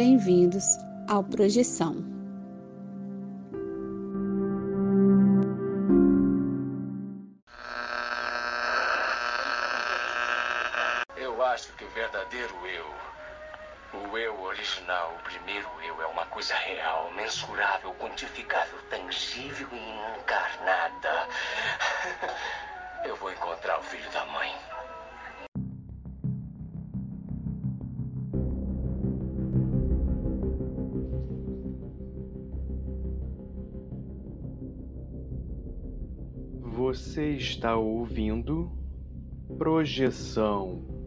bem-vindos ao Projeção. Está ouvindo Projeção.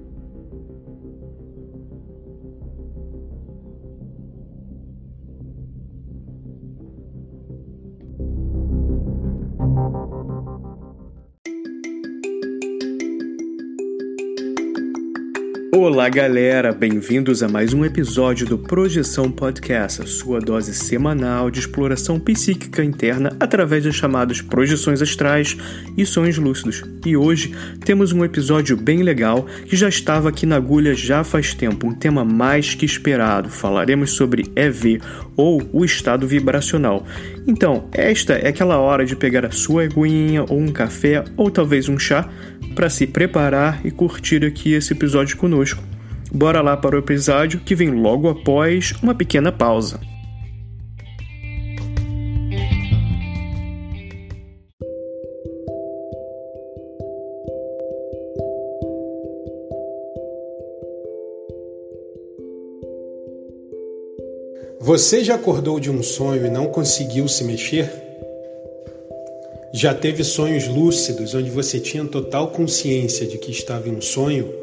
Olá, galera! Bem-vindos a mais um episódio do Projeção Podcast, a sua dose semanal de exploração psíquica interna através das chamadas projeções astrais e sonhos lúcidos. E hoje temos um episódio bem legal que já estava aqui na agulha já faz tempo, um tema mais que esperado. Falaremos sobre EV ou o estado vibracional. Então, esta é aquela hora de pegar a sua aguinha ou um café ou talvez um chá para se preparar e curtir aqui esse episódio conosco. Bora lá para o episódio que vem logo após uma pequena pausa. Você já acordou de um sonho e não conseguiu se mexer? Já teve sonhos lúcidos onde você tinha total consciência de que estava em um sonho?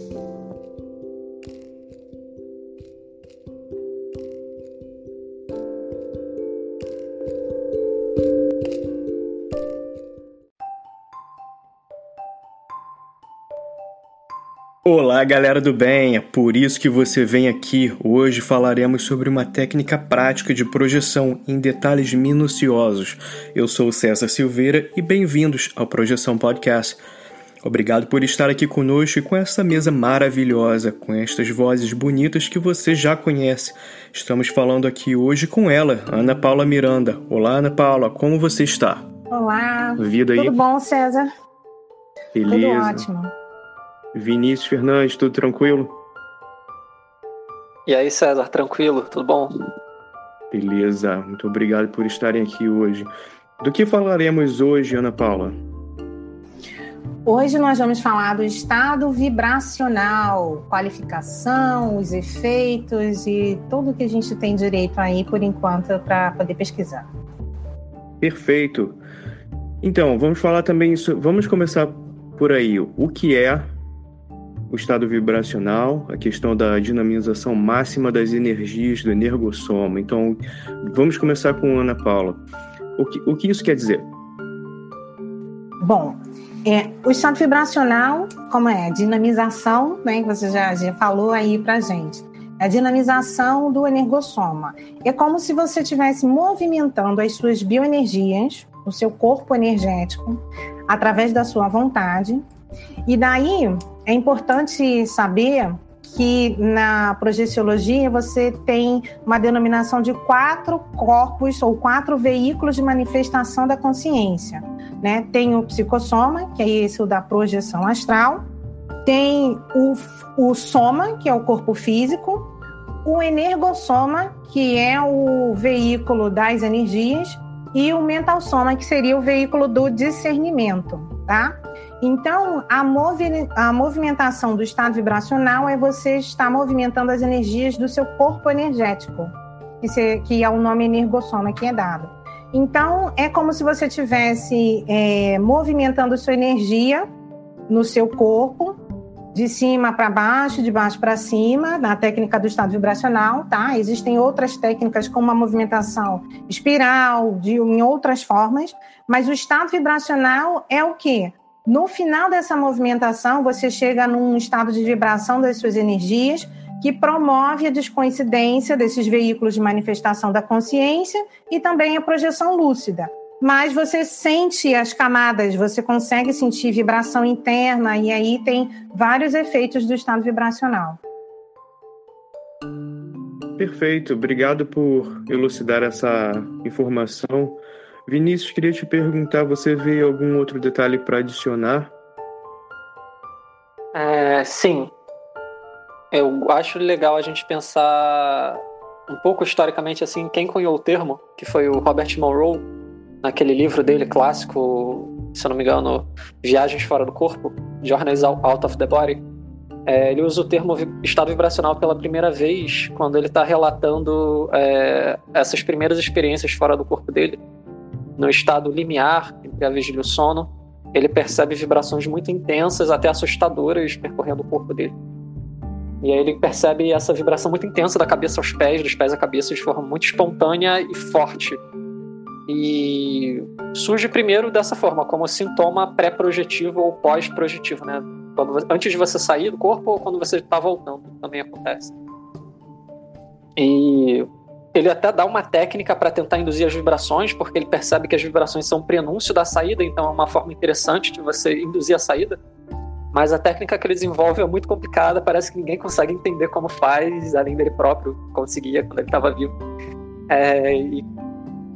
Olá, galera do bem! É por isso que você vem aqui. Hoje falaremos sobre uma técnica prática de projeção em detalhes minuciosos. Eu sou o César Silveira e bem-vindos ao Projeção Podcast. Obrigado por estar aqui conosco e com essa mesa maravilhosa, com estas vozes bonitas que você já conhece. Estamos falando aqui hoje com ela, Ana Paula Miranda. Olá, Ana Paula, como você está? Olá. Vida aí? Tudo bom, César? Beleza. Tudo ótimo. Vinícius Fernandes, tudo tranquilo? E aí, César, tranquilo? Tudo bom? Beleza, muito obrigado por estarem aqui hoje. Do que falaremos hoje, Ana Paula? Hoje nós vamos falar do estado vibracional, qualificação, os efeitos e tudo que a gente tem direito aí por enquanto para poder pesquisar. Perfeito. Então, vamos falar também isso. Vamos começar por aí. O que é o estado vibracional, a questão da dinamização máxima das energias do energossoma. Então, vamos começar com Ana Paula. O que, o que isso quer dizer? Bom, é, o estado vibracional, como é? Dinamização, né, que você já, já falou aí pra gente. A dinamização do energossoma. É como se você estivesse movimentando as suas bioenergias, o seu corpo energético, através da sua vontade. E daí, é importante saber que na projeciologia você tem uma denominação de quatro corpos ou quatro veículos de manifestação da consciência. Né? Tem o psicossoma, que é esse o da projeção astral, tem o, o soma, que é o corpo físico, o energossoma, que é o veículo das energias, e o mental soma, que seria o veículo do discernimento, tá? Então, a, movi a movimentação do estado vibracional é você estar movimentando as energias do seu corpo energético, que, se, que é o nome energossoma que é dado. Então, é como se você estivesse é, movimentando sua energia no seu corpo, de cima para baixo, de baixo para cima, na técnica do estado vibracional, tá? Existem outras técnicas como a movimentação espiral, de, em outras formas, mas o estado vibracional é o quê? No final dessa movimentação, você chega num estado de vibração das suas energias que promove a descoincidência desses veículos de manifestação da consciência e também a projeção lúcida. Mas você sente as camadas, você consegue sentir vibração interna e aí tem vários efeitos do estado vibracional. Perfeito, obrigado por elucidar essa informação. Vinícius, queria te perguntar, você vê algum outro detalhe para adicionar? É, sim. Eu acho legal a gente pensar um pouco historicamente assim, quem cunhou o termo, que foi o Robert Monroe, naquele livro dele clássico, se eu não me engano, Viagens Fora do Corpo, Journeys Out of the Body. É, ele usa o termo estado vibracional pela primeira vez quando ele está relatando é, essas primeiras experiências fora do corpo dele no estado limiar entre a vigília e o sono, ele percebe vibrações muito intensas, até assustadoras, percorrendo o corpo dele. E aí ele percebe essa vibração muito intensa da cabeça aos pés, dos pés à cabeça, de forma muito espontânea e forte. E surge primeiro dessa forma, como sintoma pré-projetivo ou pós-projetivo, né? Quando, antes de você sair do corpo ou quando você está voltando, também acontece. E ele até dá uma técnica para tentar induzir as vibrações, porque ele percebe que as vibrações são um prenúncio da saída, então é uma forma interessante de você induzir a saída. Mas a técnica que ele desenvolve é muito complicada, parece que ninguém consegue entender como faz, além dele próprio conseguia quando ele estava vivo. É, e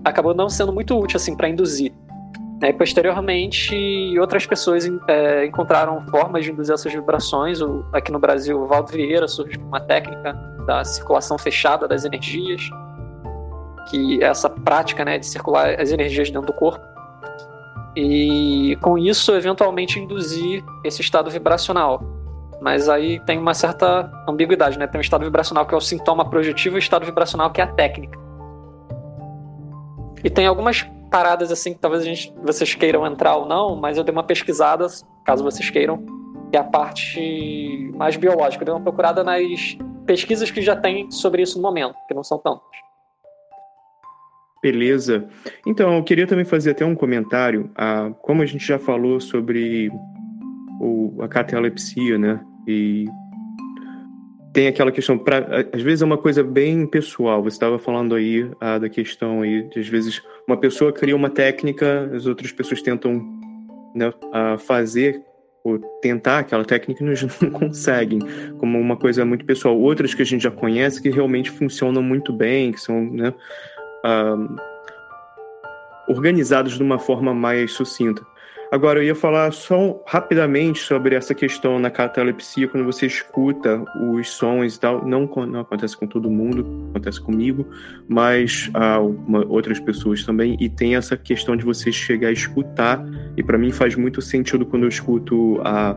acabou não sendo muito útil assim para induzir. É, posteriormente, outras pessoas é, encontraram formas de induzir essas vibrações. O, aqui no Brasil, o Valdo Vieira surge com uma técnica da circulação fechada das energias que é essa prática né, de circular as energias dentro do corpo. E com isso, eventualmente, induzir esse estado vibracional. Mas aí tem uma certa ambiguidade, né? Tem o estado vibracional que é o sintoma projetivo e o estado vibracional que é a técnica. E tem algumas paradas assim que talvez a gente, vocês queiram entrar ou não, mas eu dei uma pesquisada, caso vocês queiram, que é a parte mais biológica. Eu dei uma procurada nas pesquisas que já tem sobre isso no momento, que não são tantas. Beleza. Então, eu queria também fazer até um comentário. Ah, como a gente já falou sobre o, a catalepsia, né? E tem aquela questão, pra, às vezes é uma coisa bem pessoal. Você estava falando aí ah, da questão aí, de, às vezes uma pessoa cria uma técnica, as outras pessoas tentam né, ah, fazer ou tentar aquela técnica e não conseguem, como uma coisa muito pessoal. Outras que a gente já conhece que realmente funcionam muito bem, que são, né? Organizados de uma forma mais sucinta. Agora, eu ia falar só rapidamente sobre essa questão na catalepsia, quando você escuta os sons e tal. Não, não acontece com todo mundo, acontece comigo, mas uh, uma, outras pessoas também. E tem essa questão de você chegar a escutar, e para mim faz muito sentido quando eu escuto a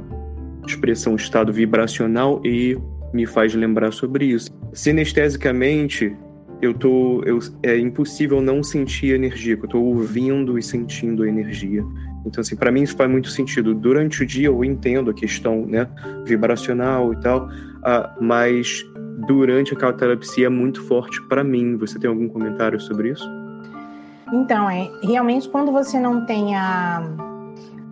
expressão estado vibracional e me faz lembrar sobre isso. Sinestesicamente, eu tô. Eu, é impossível não sentir energia, que eu tô ouvindo e sentindo a energia. Então, assim, para mim isso faz muito sentido. Durante o dia eu entendo a questão né, vibracional e tal, uh, mas durante a catalepsia é muito forte para mim. Você tem algum comentário sobre isso? Então, é realmente quando você não tem a,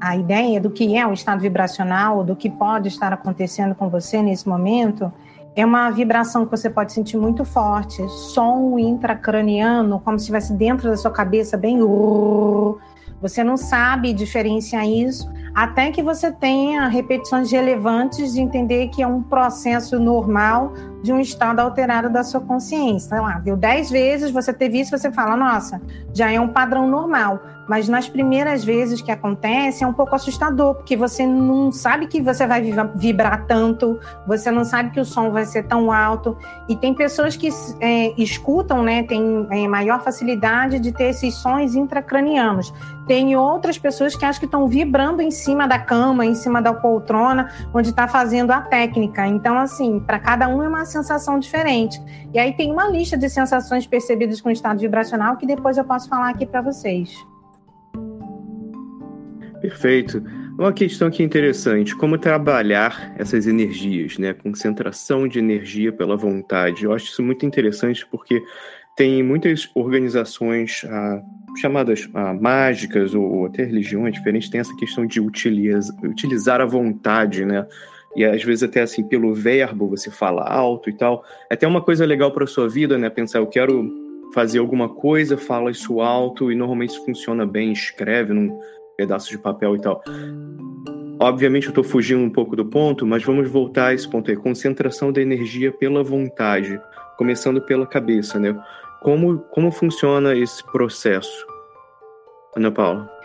a ideia do que é o estado vibracional, do que pode estar acontecendo com você nesse momento, é uma vibração que você pode sentir muito forte, som intracraniano, como se estivesse dentro da sua cabeça, bem. Você não sabe diferenciar isso, até que você tenha repetições relevantes de entender que é um processo normal de um estado alterado da sua consciência. Sei lá, viu dez vezes, você teve isso, você fala, nossa, já é um padrão normal. Mas nas primeiras vezes que acontece é um pouco assustador, porque você não sabe que você vai vibrar tanto, você não sabe que o som vai ser tão alto. E tem pessoas que é, escutam, né, tem é, maior facilidade de ter esses sons intracranianos. Tem outras pessoas que acham que estão vibrando em cima da cama, em cima da poltrona, onde está fazendo a técnica. Então, assim, para cada um é uma sensação diferente. E aí tem uma lista de sensações percebidas com estado vibracional que depois eu posso falar aqui para vocês. Perfeito. Uma questão que é interessante, como trabalhar essas energias, né? Concentração de energia pela vontade. Eu acho isso muito interessante porque tem muitas organizações ah, chamadas ah, mágicas ou, ou, até religiões diferentes, tem essa questão de utiliza, utilizar a vontade, né? E às vezes até assim, pelo verbo, você fala alto e tal. É até uma coisa legal para sua vida, né? Pensar, eu quero fazer alguma coisa, fala isso alto, e normalmente isso funciona bem, escreve num pedaço de papel e tal. Obviamente eu estou fugindo um pouco do ponto, mas vamos voltar a esse ponto aí. Concentração da energia pela vontade, começando pela cabeça, né? Como, como funciona esse processo? Ana Paula.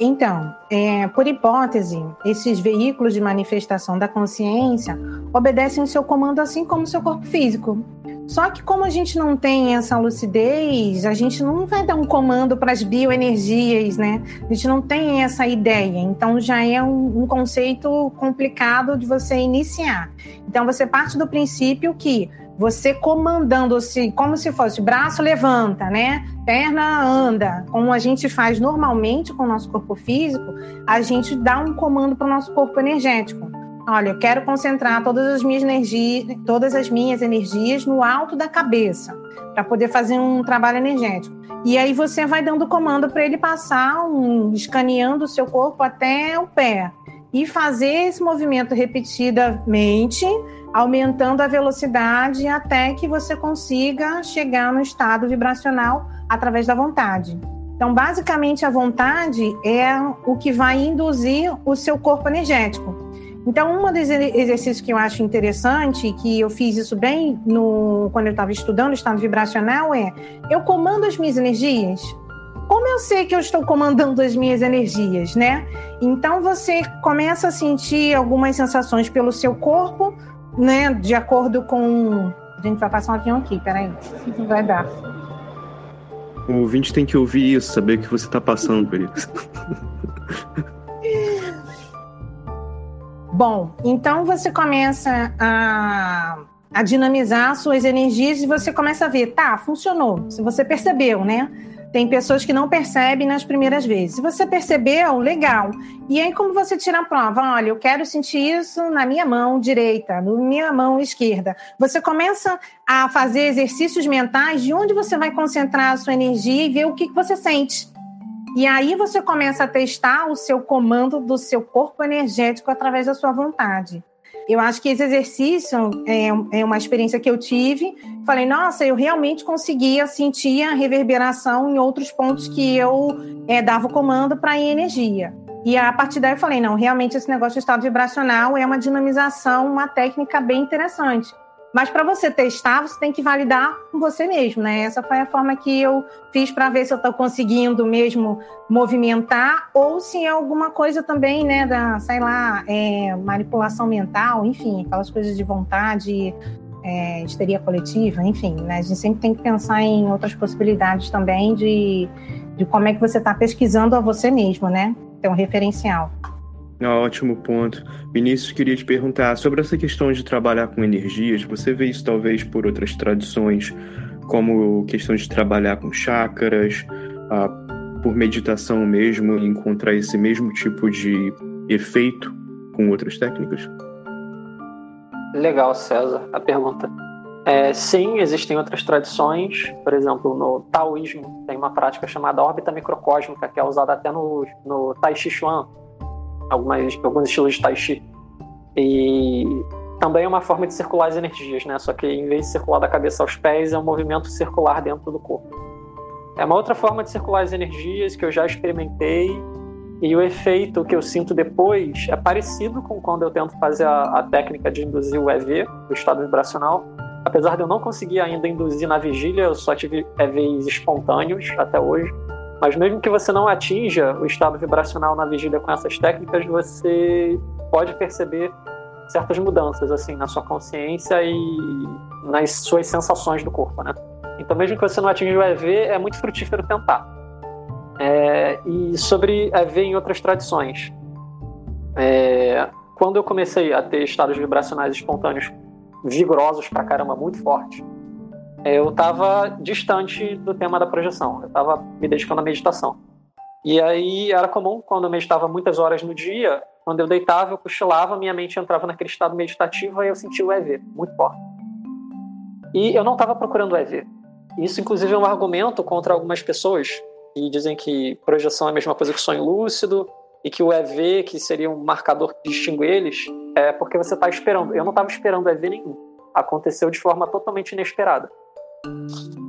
Então, é, por hipótese, esses veículos de manifestação da consciência obedecem o seu comando assim como o seu corpo físico. Só que como a gente não tem essa lucidez, a gente não vai dar um comando para as bioenergias, né? A gente não tem essa ideia. Então já é um, um conceito complicado de você iniciar. Então você parte do princípio que você comandando-se como se fosse braço levanta, né? Perna anda, como a gente faz normalmente com o nosso corpo físico, a gente dá um comando para o nosso corpo energético. Olha, eu quero concentrar todas as minhas energias, todas as minhas energias no alto da cabeça, para poder fazer um trabalho energético. E aí você vai dando comando para ele passar, um, escaneando o seu corpo até o pé e fazer esse movimento repetidamente, aumentando a velocidade até que você consiga chegar no estado vibracional através da vontade. Então, basicamente, a vontade é o que vai induzir o seu corpo energético. Então, um dos exercícios que eu acho interessante, que eu fiz isso bem no, quando eu estava estudando o estado vibracional, é eu comando as minhas energias. Como eu sei que eu estou comandando as minhas energias, né? Então você começa a sentir algumas sensações pelo seu corpo, né? De acordo com. A gente vai passar um avião aqui, peraí. Vai dar. O ouvinte tem que ouvir isso, saber que você está passando por isso. Bom, então você começa a, a dinamizar suas energias e você começa a ver, tá, funcionou. Se você percebeu, né? Tem pessoas que não percebem nas primeiras vezes. Se você percebeu, legal. E aí, como você tira a prova? Olha, eu quero sentir isso na minha mão direita, na minha mão esquerda. Você começa a fazer exercícios mentais de onde você vai concentrar a sua energia e ver o que, que você sente. E aí você começa a testar o seu comando do seu corpo energético através da sua vontade. Eu acho que esse exercício é, é uma experiência que eu tive. Falei, nossa, eu realmente conseguia sentir a reverberação em outros pontos que eu é, dava o comando para ir energia. E a partir daí eu falei, não, realmente esse negócio de estado vibracional é uma dinamização, uma técnica bem interessante. Mas para você testar, você tem que validar com você mesmo, né? Essa foi a forma que eu fiz para ver se eu estou conseguindo mesmo movimentar ou se é alguma coisa também, né, da, sei lá, é, manipulação mental, enfim, aquelas coisas de vontade, é, histeria coletiva, enfim, né? A gente sempre tem que pensar em outras possibilidades também de, de como é que você está pesquisando a você mesmo, né? Ter um referencial. Ótimo ponto. Vinícius, queria te perguntar sobre essa questão de trabalhar com energias. Você vê isso talvez por outras tradições, como questão de trabalhar com chakras, ah, por meditação mesmo, encontrar esse mesmo tipo de efeito com outras técnicas? Legal, César, a pergunta. É, sim, existem outras tradições, por exemplo, no taoísmo tem uma prática chamada órbita microcósmica, que é usada até no, no Tai Chi Chuan, algumas, alguns estilos de Tai Chi. E também é uma forma de circular as energias, né? Só que em vez de circular da cabeça aos pés, é um movimento circular dentro do corpo. É uma outra forma de circular as energias que eu já experimentei E o efeito que eu sinto depois é parecido com quando eu tento fazer a, a técnica de induzir o EV, o estado vibracional. Apesar de eu não conseguir ainda induzir na vigília, eu só tive EVs espontâneos até hoje. Mas mesmo que você não atinja o estado vibracional na vigília com essas técnicas, você pode perceber certas mudanças assim na sua consciência e nas suas sensações do corpo, né? Então, mesmo que você não atinja o EV, é muito frutífero tentar. É, e sobre EV em outras tradições. É, quando eu comecei a ter estados vibracionais espontâneos vigorosos pra caramba, muito fortes, eu estava distante do tema da projeção. Eu estava me dedicando à meditação. E aí era comum, quando eu meditava muitas horas no dia, quando eu deitava, eu cochilava, minha mente entrava naquele estado meditativo e eu sentia o EV, muito forte. E eu não estava procurando o EV. Isso, inclusive, é um argumento contra algumas pessoas que dizem que projeção é a mesma coisa que sonho lúcido e que o EV, que seria um marcador que distingue eles, é porque você está esperando. Eu não estava esperando EV nenhum. Aconteceu de forma totalmente inesperada.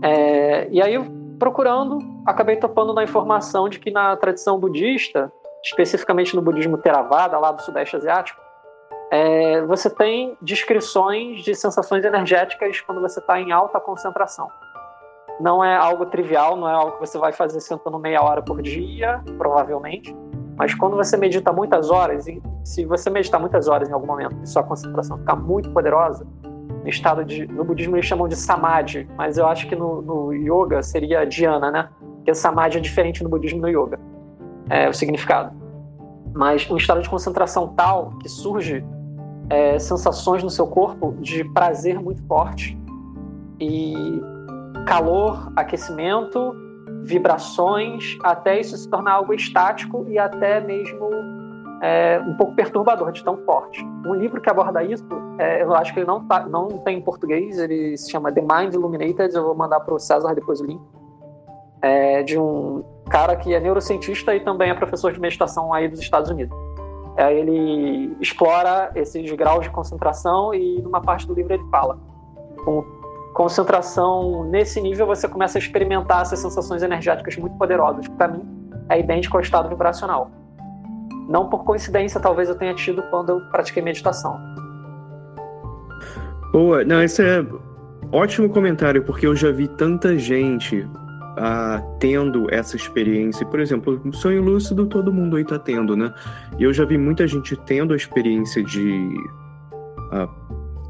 É, e aí, procurando, acabei topando na informação de que na tradição budista, especificamente no budismo Theravada, lá do Sudeste Asiático, é, você tem descrições de sensações energéticas quando você está em alta concentração. Não é algo trivial, não é algo que você vai fazer sentando meia hora por dia, provavelmente. Mas quando você medita muitas horas, se você meditar muitas horas em algum momento e sua concentração ficar muito poderosa, estado de. No budismo eles chamam de samadhi, mas eu acho que no, no yoga seria dhyana, né? Porque samadhi é diferente no budismo no yoga. É o significado. Mas um estado de concentração tal que surge é, sensações no seu corpo de prazer muito forte e calor, aquecimento, vibrações, até isso se tornar algo estático e até mesmo é, um pouco perturbador de tão forte. Um livro que aborda isso, é, eu acho que ele não, tá, não tem em português, ele se chama The Mind Illuminated, eu vou mandar para o César depois o link, é, de um cara que é neurocientista e também é professor de meditação aí dos Estados Unidos. É, ele explora esses graus de concentração e numa parte do livro ele fala com concentração nesse nível você começa a experimentar essas sensações energéticas muito poderosas, que para mim é idêntico ao estado vibracional. Não por coincidência, talvez eu tenha tido quando eu pratiquei meditação. Boa, não, esse é ótimo comentário, porque eu já vi tanta gente ah, tendo essa experiência. Por exemplo, sonho lúcido todo mundo aí tá tendo, né? E eu já vi muita gente tendo a experiência de ah,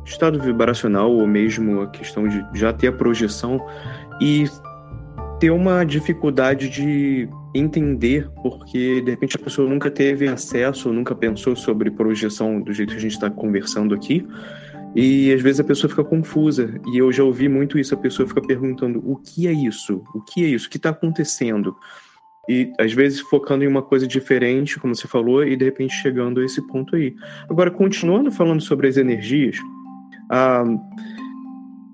estado vibracional ou mesmo a questão de já ter a projeção e ter uma dificuldade de entender, porque de repente a pessoa nunca teve acesso, nunca pensou sobre projeção do jeito que a gente está conversando aqui. E às vezes a pessoa fica confusa. E eu já ouvi muito isso, a pessoa fica perguntando: o que é isso? O que é isso? O que está acontecendo? E às vezes focando em uma coisa diferente, como você falou, e de repente chegando a esse ponto aí. Agora, continuando falando sobre as energias, a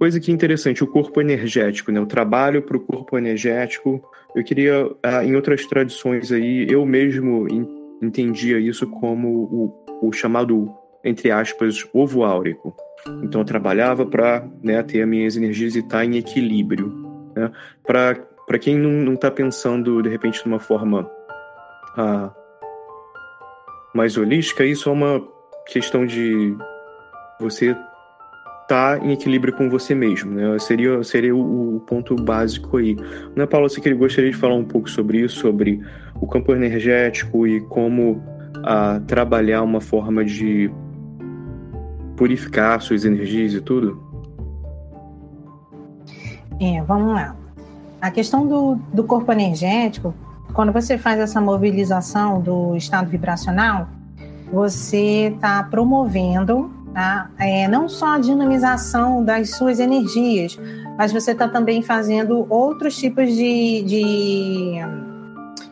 coisa que é interessante, o corpo energético, né? O trabalho para o corpo energético. Eu queria, ah, em outras tradições aí, eu mesmo entendia isso como o, o chamado, entre aspas, ovo áurico. Então eu trabalhava para né, ter as minhas energias e estar tá em equilíbrio. Né? Para quem não está pensando, de repente, de uma forma ah, mais holística, isso é uma questão de você tá em equilíbrio com você mesmo, né? Seria, seria o, o ponto básico aí. Ana Paula, você que gostaria de falar um pouco sobre isso, sobre o campo energético e como a, trabalhar uma forma de purificar suas energias e tudo? É, vamos lá. A questão do, do corpo energético, quando você faz essa mobilização do estado vibracional, você está promovendo Tá? É, não só a dinamização das suas energias, mas você está também fazendo outros tipos de, de,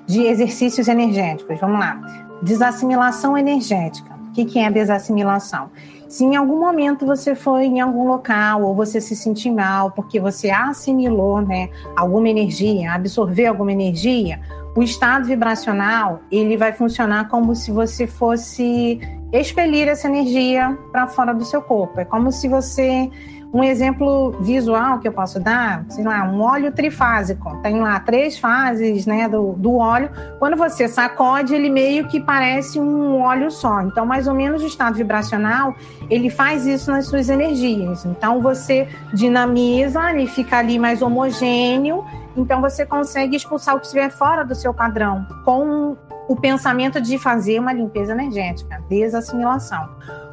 de, exercícios energéticos. Vamos lá. Desassimilação energética. O que, que é desassimilação? Se em algum momento você foi em algum local ou você se sentiu mal porque você assimilou né, alguma energia, absorveu alguma energia, o estado vibracional ele vai funcionar como se você fosse expelir essa energia para fora do seu corpo. É como se você Um exemplo visual que eu posso dar, sei lá, um óleo trifásico. Tem lá três fases né, do, do óleo. Quando você sacode, ele meio que parece um óleo só. Então, mais ou menos o estado vibracional, ele faz isso nas suas energias. Então, você dinamiza, ele fica ali mais homogêneo. Então, você consegue expulsar o que estiver fora do seu padrão com o pensamento de fazer uma limpeza energética, desassimilação.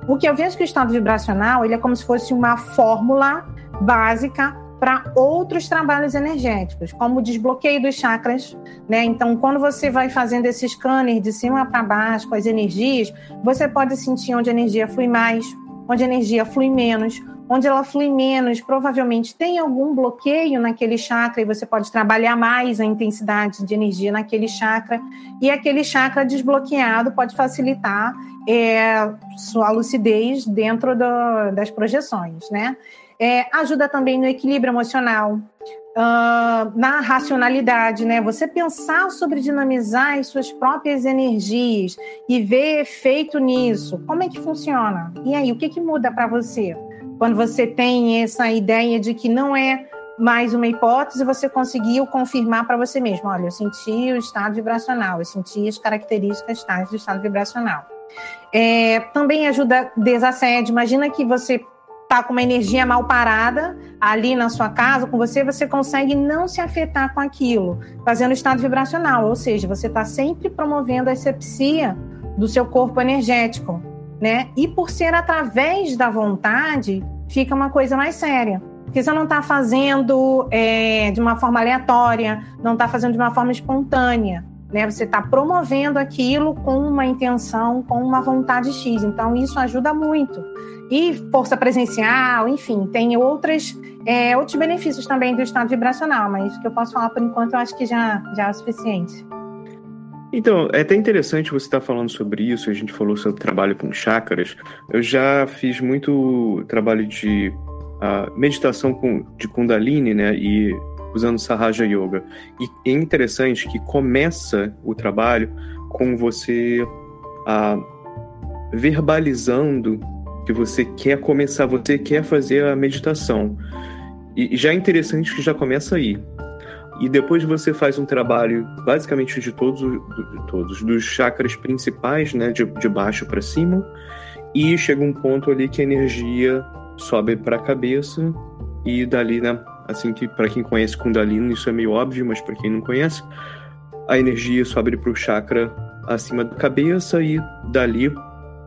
O que eu vejo que o estado vibracional ele é como se fosse uma fórmula básica para outros trabalhos energéticos, como o desbloqueio dos chakras, né? Então, quando você vai fazendo esse scanner de cima para baixo com as energias, você pode sentir onde a energia flui mais, onde a energia flui menos, onde ela flui menos, provavelmente tem algum bloqueio naquele chakra e você pode trabalhar mais a intensidade de energia naquele chakra. E aquele chakra desbloqueado pode facilitar é, sua lucidez dentro do, das projeções, né? É, ajuda também no equilíbrio emocional, uh, na racionalidade, né? Você pensar sobre dinamizar as suas próprias energias e ver efeito nisso. Como é que funciona? E aí, o que, que muda para você? Quando você tem essa ideia de que não é mais uma hipótese, você conseguiu confirmar para você mesmo: olha, eu senti o estado vibracional, eu senti as características tais do estado vibracional. É, também ajuda desassédio. Imagina que você está com uma energia mal parada ali na sua casa com você, você consegue não se afetar com aquilo, fazendo estado vibracional, ou seja, você está sempre promovendo a asepsia do seu corpo energético né? E por ser através da vontade, fica uma coisa mais séria. Porque você não está fazendo é, de uma forma aleatória, não está fazendo de uma forma espontânea. Né? Você está promovendo aquilo com uma intenção, com uma vontade X. Então, isso ajuda muito. E força presencial, enfim, tem outras, é, outros benefícios também do estado vibracional, mas que eu posso falar por enquanto, eu acho que já, já é o suficiente. Então, é até interessante você estar falando sobre isso. A gente falou sobre trabalho com chakras. Eu já fiz muito trabalho de uh, meditação com, de Kundalini, né? E usando Sahaja Yoga. E é interessante que começa o trabalho com você uh, verbalizando que você quer começar, você quer fazer a meditação. E já é interessante que já começa aí. E depois você faz um trabalho basicamente de todos, de todos dos chakras principais, né, de, de baixo para cima, e chega um ponto ali que a energia sobe para a cabeça e dali, né, assim que para quem conhece Kundalini isso é meio óbvio, mas para quem não conhece, a energia sobe para o chakra acima da cabeça e dali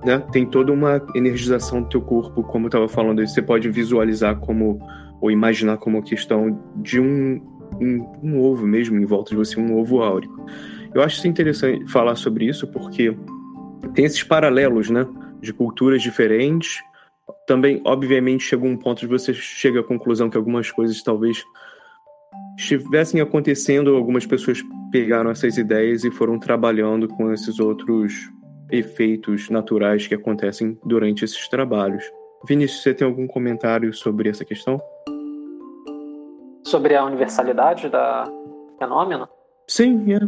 né, tem toda uma energização do teu corpo, como eu estava falando, você pode visualizar como ou imaginar como a questão de um um, um ovo mesmo em volta de você, um ovo áurico. Eu acho interessante falar sobre isso porque tem esses paralelos, né? De culturas diferentes. Também, obviamente, chega um ponto de você chega à conclusão que algumas coisas talvez estivessem acontecendo, algumas pessoas pegaram essas ideias e foram trabalhando com esses outros efeitos naturais que acontecem durante esses trabalhos. Vinícius, você tem algum comentário sobre essa questão? sobre a universalidade da fenômeno? Sim, é.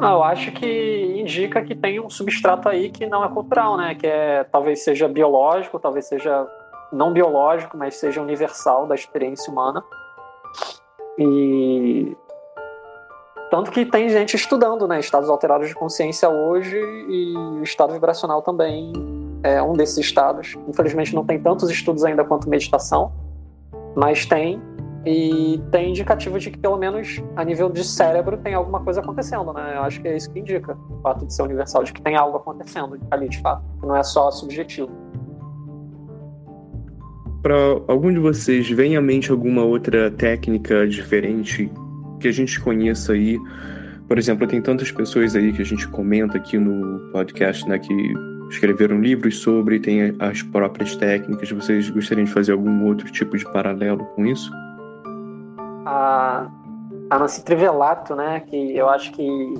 Ah, eu acho que indica que tem um substrato aí que não é cultural, né? Que é talvez seja biológico, talvez seja não biológico, mas seja universal da experiência humana. E tanto que tem gente estudando, né, estados alterados de consciência hoje e o estado vibracional também é um desses estados. Infelizmente não tem tantos estudos ainda quanto meditação, mas tem e tem indicativo de que, pelo menos a nível de cérebro, tem alguma coisa acontecendo, né? Eu acho que é isso que indica o fato de ser universal, de que tem algo acontecendo ali de fato, que não é só subjetivo. Para algum de vocês, vem à mente alguma outra técnica diferente que a gente conheça aí? Por exemplo, tem tantas pessoas aí que a gente comenta aqui no podcast, né, que escreveram livros sobre, tem as próprias técnicas. Vocês gostariam de fazer algum outro tipo de paralelo com isso? a, a Nancy Trivelato, né, que eu acho que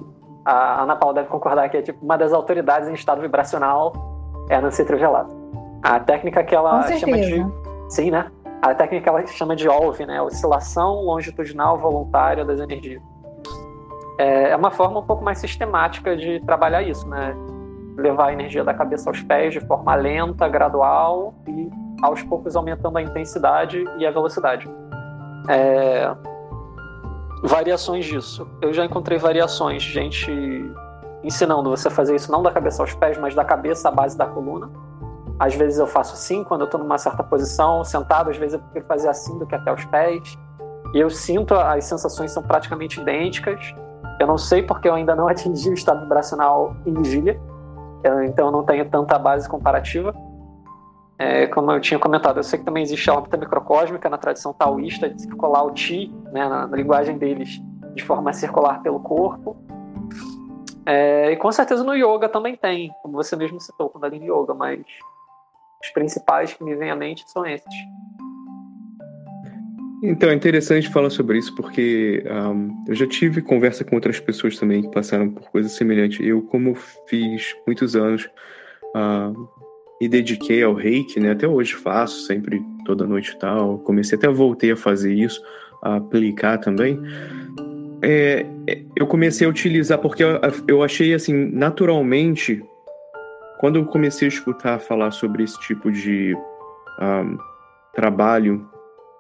a Ana Paula deve concordar que é tipo uma das autoridades em estado vibracional é a Nancy Trivelato. A técnica que ela chama de sim, né? A técnica ela chama de OLV, né, oscilação longitudinal voluntária das energias. É, é uma forma um pouco mais sistemática de trabalhar isso, né? Levar a energia da cabeça aos pés de forma lenta, gradual e aos poucos aumentando a intensidade e a velocidade. É... Variações disso. Eu já encontrei variações, gente ensinando você a fazer isso não da cabeça aos pés, mas da cabeça à base da coluna. Às vezes eu faço assim, quando eu estou numa certa posição, sentado, às vezes eu prefiro fazer assim do que até os pés. E eu sinto as sensações são praticamente idênticas. Eu não sei porque eu ainda não atingi o estado vibracional em vigília, então eu não tenho tanta base comparativa. É, como eu tinha comentado, eu sei que também existe a órbita microcósmica na tradição taoísta de circular o Ti, né, na, na linguagem deles, de forma circular pelo corpo. É, e com certeza no yoga também tem, como você mesmo citou, Kundalini Yoga, mas os principais que me vêm à mente são esses. Então, é interessante falar sobre isso porque um, eu já tive conversa com outras pessoas também que passaram por coisas semelhantes. Eu, como fiz muitos anos uh, e dediquei ao reiki, né? Até hoje faço, sempre, toda noite e tal. Comecei até voltei a fazer isso, a aplicar também. É, eu comecei a utilizar porque eu achei assim, naturalmente, quando eu comecei a escutar falar sobre esse tipo de um, trabalho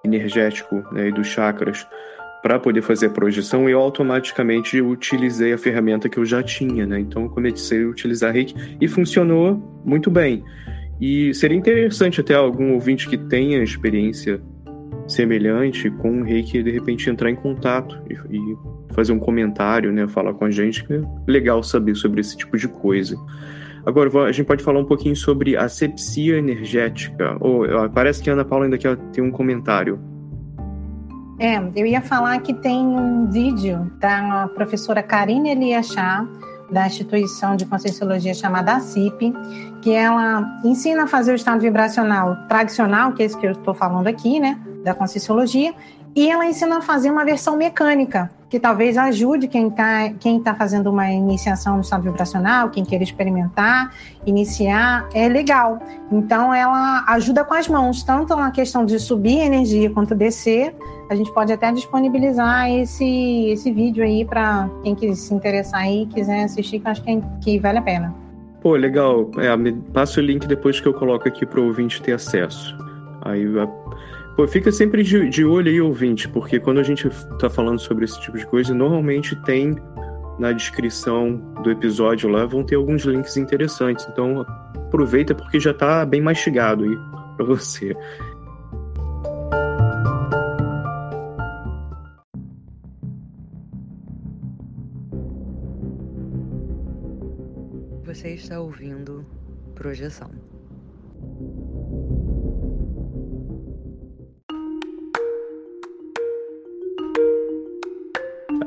energético né, e dos chakras para poder fazer a projeção, eu automaticamente utilizei a ferramenta que eu já tinha, né? Então eu comecei a utilizar Reiki e funcionou muito bem. E seria interessante até algum ouvinte que tenha experiência semelhante com o Reiki de repente entrar em contato e, e fazer um comentário, né? Falar com a gente, que é legal saber sobre esse tipo de coisa. Agora, a gente pode falar um pouquinho sobre asepsia energética. Ou parece que a Ana Paula ainda quer ter um comentário. É, eu ia falar que tem um vídeo da professora Karine Eliachá, da instituição de Conscienciologia chamada ACIP, que ela ensina a fazer o estado vibracional tradicional, que é esse que eu estou falando aqui, né, da Conscienciologia, e ela ensina a fazer uma versão mecânica, que talvez ajude quem está quem tá fazendo uma iniciação no estado vibracional, quem queira experimentar, iniciar, é legal. Então, ela ajuda com as mãos, tanto na questão de subir energia quanto descer. A gente pode até disponibilizar esse, esse vídeo aí para quem quiser se interessar e quiser assistir, que acho que, é, que vale a pena. Pô, legal. É, me passa o link depois que eu coloco aqui para o ouvinte ter acesso. Aí Pô, fica sempre de, de olho aí, ouvinte, porque quando a gente tá falando sobre esse tipo de coisa, normalmente tem na descrição do episódio lá, vão ter alguns links interessantes. Então aproveita porque já tá bem mastigado aí para você. Você está ouvindo Projeção.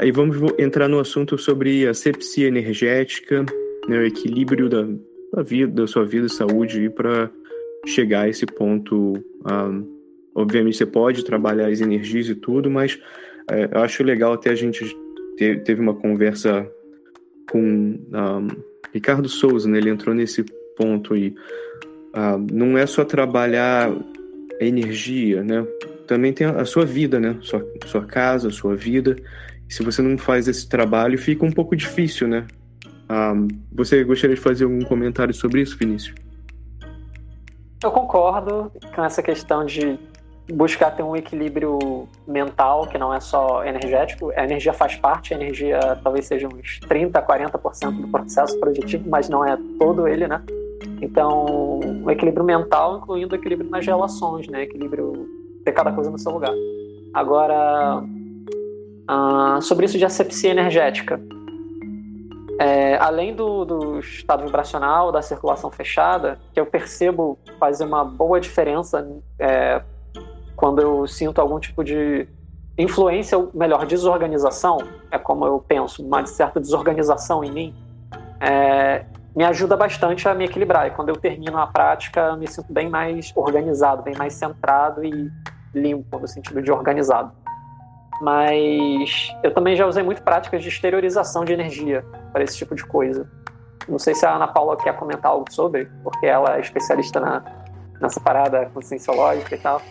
Aí vamos entrar no assunto sobre a sepsia energética, né, o equilíbrio da, da vida, da sua vida e saúde para chegar a esse ponto. Um, ah, obviamente você pode trabalhar as energias e tudo, mas é, eu acho legal até a gente ter, teve uma conversa com um, ah, Ricardo Souza, né? Ele entrou nesse ponto aí. Uh, não é só trabalhar a energia, né? Também tem a, a sua vida, né? Sua, sua casa, sua vida se você não faz esse trabalho, fica um pouco difícil, né? Ah, você gostaria de fazer algum comentário sobre isso, Vinícius? Eu concordo com essa questão de buscar ter um equilíbrio mental, que não é só energético. A energia faz parte, a energia talvez seja uns 30%, 40% do processo projetivo, mas não é todo ele, né? Então, o equilíbrio mental, incluindo o equilíbrio nas relações, né? Equilíbrio ter cada coisa no seu lugar. Agora, ah, sobre isso de asepsia energética. É, além do, do, estado vibracional, da circulação fechada, que eu percebo fazer uma boa diferença é, quando eu sinto algum tipo de influência, ou melhor, desorganização, é como eu penso, uma certa desorganização em mim, é, me ajuda bastante a me equilibrar. E quando eu termino a prática, eu me sinto bem mais organizado, bem mais centrado e limpo, no sentido de organizado mas eu também já usei muito práticas de exteriorização de energia para esse tipo de coisa. Não sei se a Ana Paula quer comentar algo sobre, porque ela é especialista na, nessa parada conscienciológica e tal.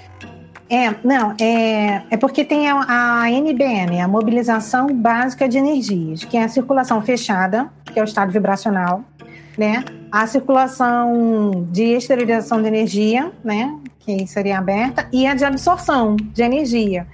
É, não, é, é porque tem a, a NBM, a mobilização básica de energias, que é a circulação fechada, que é o estado vibracional, né? a circulação de esterilização de energia, né, que seria aberta, e a de absorção de energia.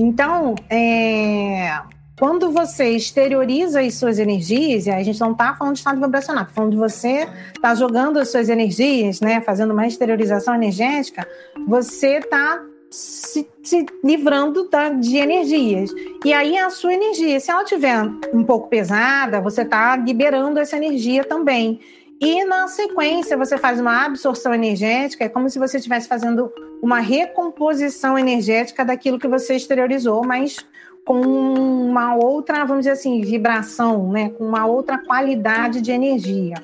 Então, é, quando você exterioriza as suas energias, e a gente não está falando de estado vibracional, está falando de você tá jogando as suas energias, né, fazendo uma exteriorização energética, você está se, se, livrando de energias. E aí a sua energia, se ela estiver um pouco pesada, você está liberando essa energia também. E na sequência você faz uma absorção energética, é como se você estivesse fazendo uma recomposição energética daquilo que você exteriorizou, mas com uma outra, vamos dizer assim, vibração, né? com uma outra qualidade de energia.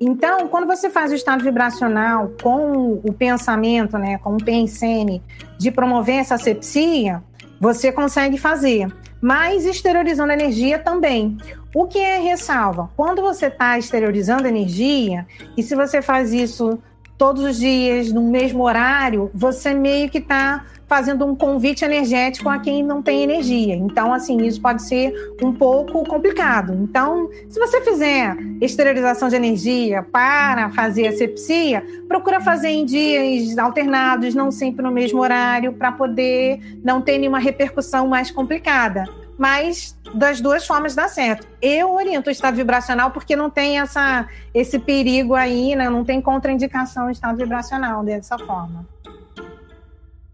Então, quando você faz o estado vibracional com o pensamento, né, com o PNCN, de promover essa sepsia, você consegue fazer, mas exteriorizando energia também. O que é ressalva? Quando você está exteriorizando energia, e se você faz isso todos os dias, no mesmo horário, você meio que está fazendo um convite energético a quem não tem energia. Então, assim, isso pode ser um pouco complicado. Então, se você fizer esterilização de energia para fazer asepsia, procura fazer em dias alternados, não sempre no mesmo horário, para poder não ter nenhuma repercussão mais complicada. Mas das duas formas dá certo. Eu oriento o estado vibracional porque não tem essa, esse perigo aí, né? não tem contraindicação do estado vibracional dessa forma.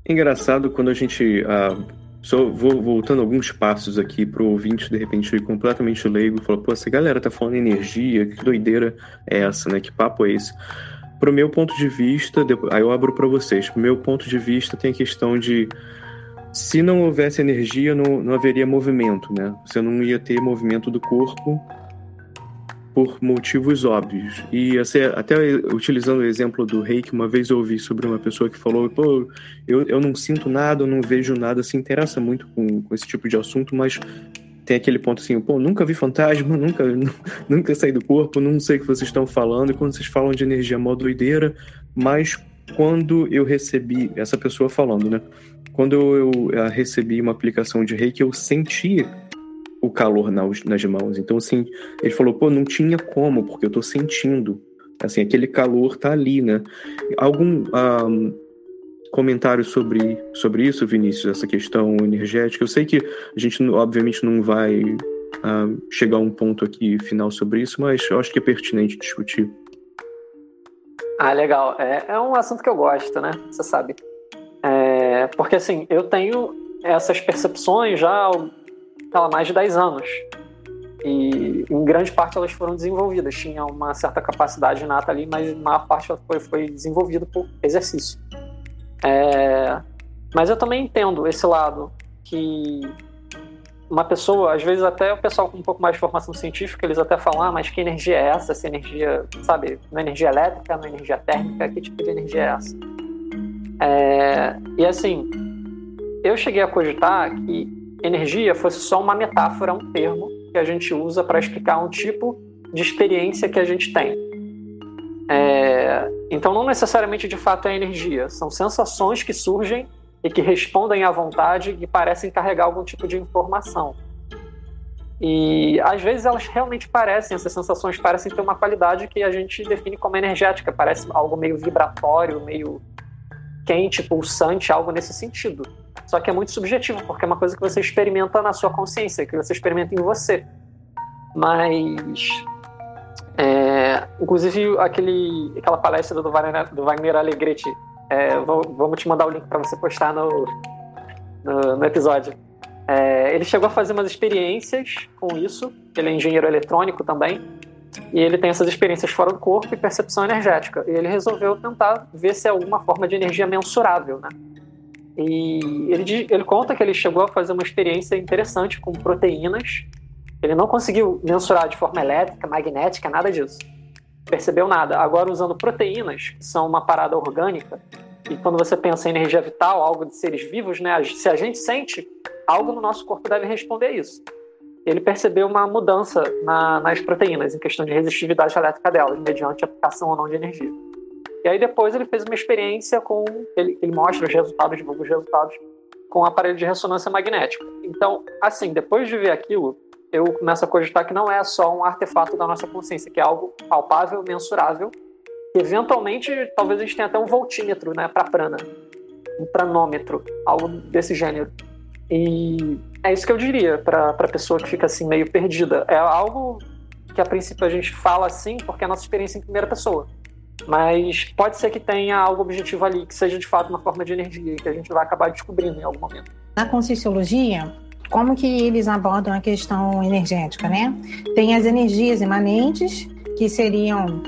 Engraçado quando a gente. Ah, só vou voltando alguns passos aqui pro ouvinte, de repente, completamente leigo, falou: pô, essa galera tá falando energia, que doideira é essa, né? Que papo é esse? Pro meu ponto de vista, aí eu abro para vocês. Pro meu ponto de vista, tem a questão de. Se não houvesse energia, não, não haveria movimento, né? Você não ia ter movimento do corpo por motivos óbvios. E assim, até utilizando o exemplo do rei, que uma vez eu ouvi sobre uma pessoa que falou: pô, eu, eu não sinto nada, eu não vejo nada, se interessa muito com, com esse tipo de assunto, mas tem aquele ponto assim, pô, nunca vi fantasma, nunca, nunca saí do corpo, não sei o que vocês estão falando, e quando vocês falam de energia mó doideira, mas quando eu recebi, essa pessoa falando, né? Quando eu, eu recebi uma aplicação de reiki, eu senti o calor nas, nas mãos. Então, assim, ele falou, pô, não tinha como, porque eu tô sentindo. Assim, aquele calor tá ali, né? Algum um, comentário sobre, sobre isso, Vinícius, essa questão energética? Eu sei que a gente, obviamente, não vai uh, chegar a um ponto aqui final sobre isso, mas eu acho que é pertinente discutir. Ah, legal. É, é um assunto que eu gosto, né? Você sabe. É, porque, assim, eu tenho essas percepções já há mais de 10 anos. E em grande parte elas foram desenvolvidas. Tinha uma certa capacidade inata ali, mas a maior parte foi, foi desenvolvida por exercício. É, mas eu também entendo esse lado que uma pessoa, às vezes até o pessoal com um pouco mais de formação científica, eles até falam, ah, mas que energia é essa? Essa energia, sabe, não é energia elétrica, não é energia térmica, que tipo de energia é essa? É, e assim, eu cheguei a cogitar que energia fosse só uma metáfora, um termo que a gente usa para explicar um tipo de experiência que a gente tem. É, então, não necessariamente de fato é energia, são sensações que surgem e que respondem à vontade e parecem carregar algum tipo de informação. E às vezes elas realmente parecem, essas sensações parecem ter uma qualidade que a gente define como energética, parece algo meio vibratório, meio quente, pulsante, algo nesse sentido. Só que é muito subjetivo, porque é uma coisa que você experimenta na sua consciência, que você experimenta em você. Mas. É, inclusive, aquele, aquela palestra do Wagner, do Wagner Alegretti, é, vamos te mandar o link para você postar no, no, no episódio. É, ele chegou a fazer umas experiências com isso, ele é engenheiro eletrônico também, e ele tem essas experiências fora do corpo e percepção energética. E ele resolveu tentar ver se é alguma forma de energia mensurável, né? E ele, ele conta que ele chegou a fazer uma experiência interessante com proteínas. Ele não conseguiu mensurar de forma elétrica, magnética, nada disso. Percebeu nada. Agora, usando proteínas, que são uma parada orgânica, e quando você pensa em energia vital, algo de seres vivos, né? Se a gente sente, algo no nosso corpo deve responder a isso. Ele percebeu uma mudança na, nas proteínas, em questão de resistividade elétrica delas, mediante aplicação ou não de energia. E aí depois ele fez uma experiência com. Ele, ele mostra os resultados, divulga os resultados com o aparelho de ressonância magnética. Então, assim, depois de ver aquilo, eu começo a cogitar que não é só um artefato da nossa consciência, que é algo palpável, mensurável. Eventualmente, talvez a gente tenha até um voltímetro, né, para prana, um pranômetro, algo desse gênero. E é isso que eu diria para a pessoa que fica assim meio perdida. É algo que a princípio a gente fala assim porque é a nossa experiência em primeira pessoa. Mas pode ser que tenha algo objetivo ali, que seja de fato uma forma de energia, que a gente vai acabar descobrindo em algum momento. Na Conscienciologia, como que eles abordam a questão energética, né? Tem as energias imanentes, que seriam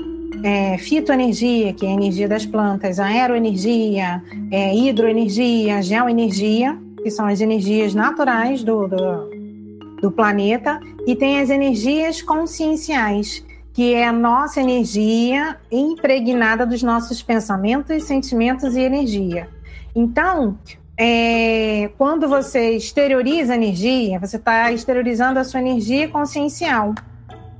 é, fitoenergia, que é a energia das plantas, aeroenergia, é, hidroenergia, geoenergia, que são as energias naturais do, do, do planeta, e tem as energias conscienciais, que é a nossa energia impregnada dos nossos pensamentos, sentimentos e energia. Então, é, quando você exterioriza energia, você está exteriorizando a sua energia consciencial.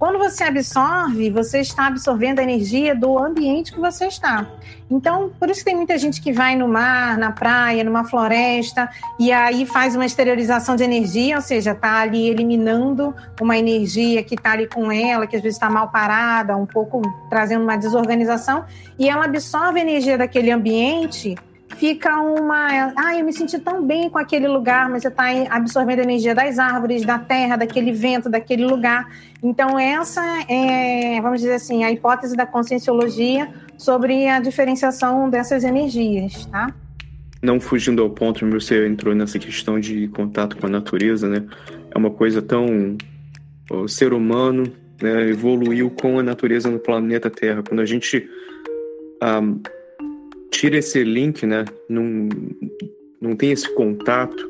Quando você absorve, você está absorvendo a energia do ambiente que você está. Então, por isso tem muita gente que vai no mar, na praia, numa floresta, e aí faz uma exteriorização de energia, ou seja, está ali eliminando uma energia que está ali com ela, que às vezes está mal parada, um pouco trazendo uma desorganização, e ela absorve a energia daquele ambiente fica uma. Ah, eu me senti tão bem com aquele lugar, mas você está absorvendo a energia das árvores, da terra, daquele vento, daquele lugar. Então, essa é, vamos dizer assim, a hipótese da conscienciologia sobre a diferenciação dessas energias, tá? Não fugindo ao ponto, você entrou nessa questão de contato com a natureza, né? É uma coisa tão. O ser humano né, evoluiu com a natureza no planeta Terra. Quando a gente. Um, tira esse link, né? Não, não tem esse contato.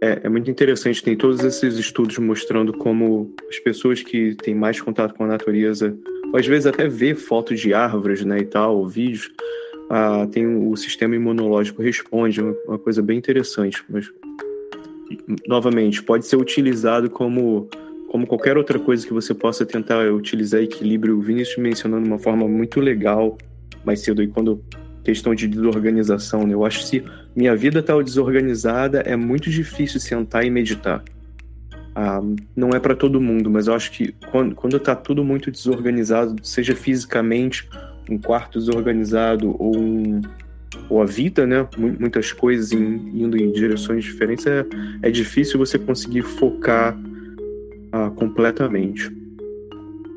É, é, muito interessante, tem todos esses estudos mostrando como as pessoas que têm mais contato com a natureza, ou às vezes até vê fotos de árvores, né, e tal, vídeos, ah, tem o sistema imunológico responde, uma, coisa bem interessante. Mas, novamente, pode ser utilizado como como qualquer outra coisa que você possa tentar utilizar equilíbrio. O Vinícius mencionando uma forma muito legal mais cedo aí, quando questão de desorganização. Né? Eu acho que se minha vida está desorganizada, é muito difícil sentar e meditar. Ah, não é para todo mundo, mas eu acho que quando, quando tá tudo muito desorganizado, seja fisicamente, um quarto desorganizado ou, um, ou a vida, né? Muitas coisas indo em direções diferentes, é, é difícil você conseguir focar ah, completamente.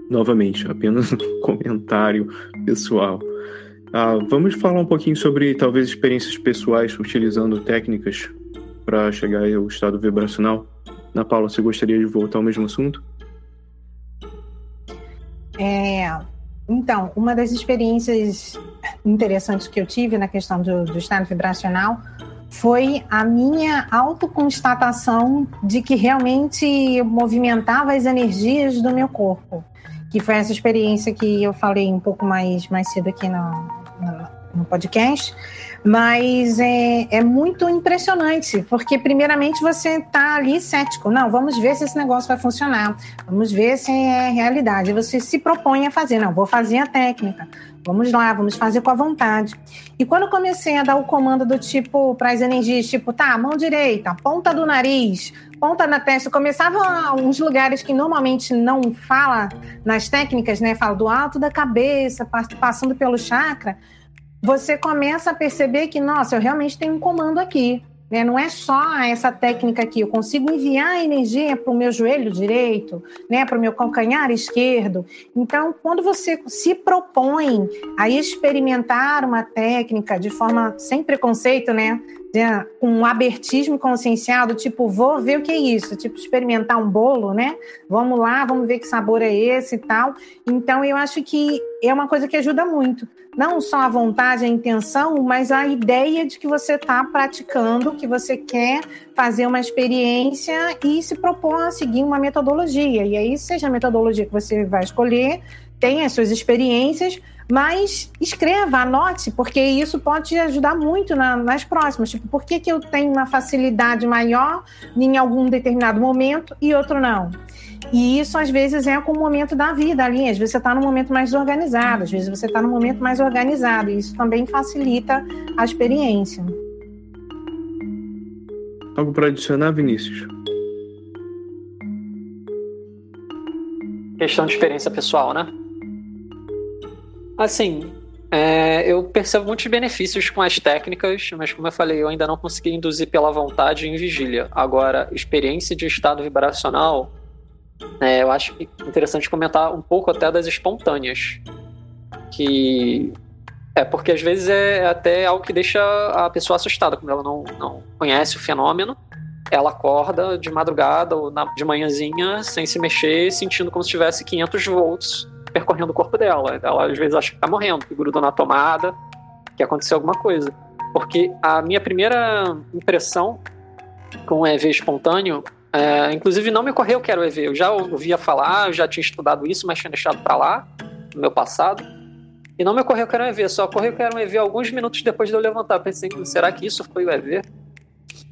Novamente, apenas um comentário pessoal. Ah, vamos falar um pouquinho sobre talvez experiências pessoais utilizando técnicas para chegar ao estado vibracional. Na Paula, você gostaria de voltar ao mesmo assunto? É, então, uma das experiências interessantes que eu tive na questão do, do estado vibracional foi a minha autoconstatação de que realmente movimentava as energias do meu corpo que foi essa experiência que eu falei um pouco mais, mais cedo aqui no, no, podcast. Mas é, é muito impressionante, porque primeiramente você está ali cético. Não, vamos ver se esse negócio vai funcionar. Vamos ver se é realidade. Você se propõe a fazer. Não, vou fazer a técnica. Vamos lá, vamos fazer com a vontade. E quando comecei a dar o comando do tipo, para as energias, tipo, tá, mão direita, ponta do nariz, ponta na testa, começava uns lugares que normalmente não fala nas técnicas, né? Fala do alto da cabeça, passando pelo chakra você começa a perceber que, nossa, eu realmente tenho um comando aqui. Né? Não é só essa técnica aqui, eu consigo enviar energia para o meu joelho direito, né? para o meu calcanhar esquerdo. Então, quando você se propõe a experimentar uma técnica de forma sem preconceito, né? com um abertismo consciencial, do tipo, vou ver o que é isso, tipo, experimentar um bolo, né? Vamos lá, vamos ver que sabor é esse e tal. Então, eu acho que é uma coisa que ajuda muito. Não só a vontade, a intenção, mas a ideia de que você está praticando, que você quer fazer uma experiência e se propor a seguir uma metodologia. E aí, seja a metodologia que você vai escolher, tem as suas experiências, mas escreva, anote, porque isso pode te ajudar muito na, nas próximas. Tipo, por que, que eu tenho uma facilidade maior em algum determinado momento e outro não? E isso, às vezes, é com o momento da vida ali. Às vezes você está num momento mais desorganizado, às vezes você está num momento mais organizado. E isso também facilita a experiência. Algo para adicionar, Vinícius? questão de experiência pessoal, né? Assim, é, eu percebo muitos benefícios com as técnicas, mas como eu falei, eu ainda não consegui induzir pela vontade em vigília. Agora, experiência de estado vibracional, é, eu acho interessante comentar um pouco até das espontâneas. Que é porque às vezes é até algo que deixa a pessoa assustada, quando ela não, não conhece o fenômeno. Ela acorda de madrugada ou na, de manhãzinha sem se mexer, sentindo como se tivesse 500 volts percorrendo o corpo dela. Ela às vezes acha que tá morrendo, que grudou na tomada, que aconteceu alguma coisa. Porque a minha primeira impressão com o EV espontâneo, é, inclusive não me ocorreu que era o EV. Eu já ouvia falar, eu já tinha estudado isso, mas tinha deixado para lá no meu passado. E não me ocorreu que era um EV, só ocorreu que era um EV alguns minutos depois de eu levantar. Pensei, será que isso foi o EV?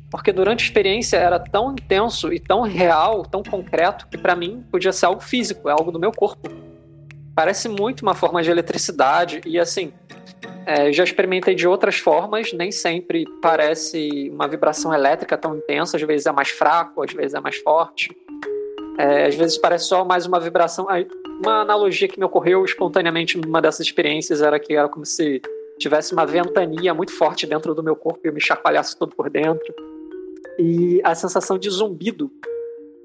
Porque durante a experiência era tão intenso e tão real, tão concreto, que para mim podia ser algo físico, é algo do meu corpo. Parece muito uma forma de eletricidade e assim, é, já experimentei de outras formas, nem sempre parece uma vibração elétrica tão intensa, às vezes é mais fraco, às vezes é mais forte. É, às vezes parece só mais uma vibração. Uma analogia que me ocorreu espontaneamente numa dessas experiências era que era como se tivesse uma ventania muito forte dentro do meu corpo e eu me chacoalhasse todo por dentro. E a sensação de zumbido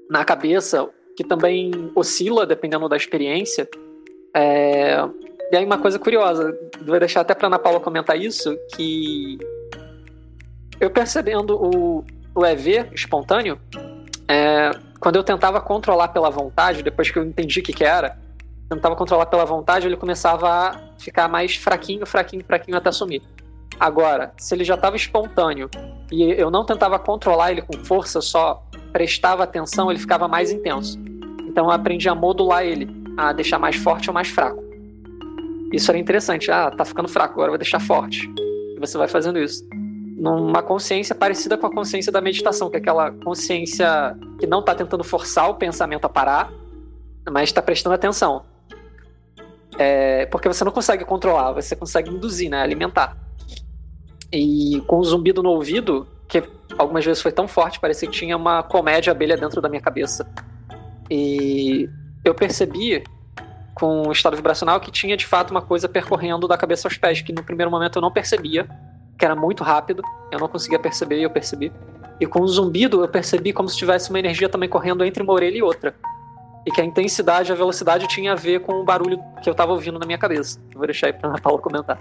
na cabeça, que também oscila dependendo da experiência. É... E aí uma coisa curiosa, vou deixar até para Ana Paula comentar isso, que eu percebendo o, o EV espontâneo, é, quando eu tentava controlar pela vontade, depois que eu entendi o que, que era, tentava controlar pela vontade, ele começava a ficar mais fraquinho, fraquinho, fraquinho até sumir. Agora, se ele já estava espontâneo e eu não tentava controlar ele com força, só prestava atenção, ele ficava mais intenso. Então eu aprendi a modular ele, a deixar mais forte ou mais fraco. Isso era interessante. Ah, tá ficando fraco, agora vou deixar forte. E você vai fazendo isso numa consciência parecida com a consciência da meditação, que é aquela consciência que não está tentando forçar o pensamento a parar, mas está prestando atenção. É, porque você não consegue controlar, você consegue induzir, né, alimentar. E com o zumbido no ouvido, que algumas vezes foi tão forte, parecia que tinha uma comédia abelha dentro da minha cabeça. E eu percebi com o estado vibracional que tinha de fato uma coisa percorrendo da cabeça aos pés, que no primeiro momento eu não percebia que era muito rápido, eu não conseguia perceber e eu percebi. E com o zumbido eu percebi como se tivesse uma energia também correndo entre uma orelha e outra. E que a intensidade, a velocidade tinha a ver com o barulho que eu estava ouvindo na minha cabeça. vou deixar aí para a Paula comentar.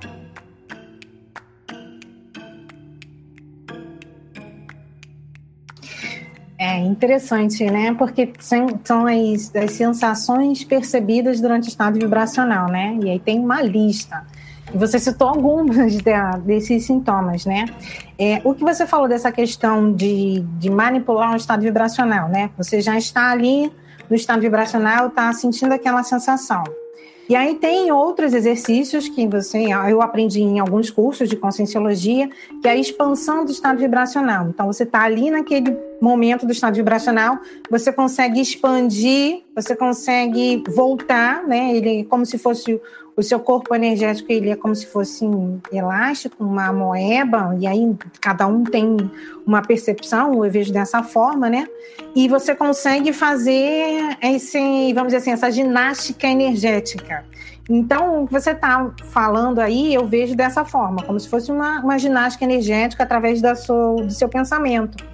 É interessante, né? Porque são as, as sensações percebidas durante o estado vibracional, né? E aí tem uma lista. E você citou alguns de, desses sintomas, né? É, o que você falou dessa questão de, de manipular o estado vibracional, né? Você já está ali no estado vibracional, está sentindo aquela sensação. E aí tem outros exercícios que você, eu aprendi em alguns cursos de conscienciologia, que é a expansão do estado vibracional. Então você está ali naquele momento do estado vibracional, você consegue expandir, você consegue voltar, né? Ele é como se fosse o seu corpo energético, ele é como se fosse um elástico, uma moeba, e aí cada um tem uma percepção, eu vejo dessa forma, né? E você consegue fazer esse, vamos dizer assim, essa ginástica energética. Então, o que você está falando aí, eu vejo dessa forma, como se fosse uma, uma ginástica energética através da sua, do seu pensamento.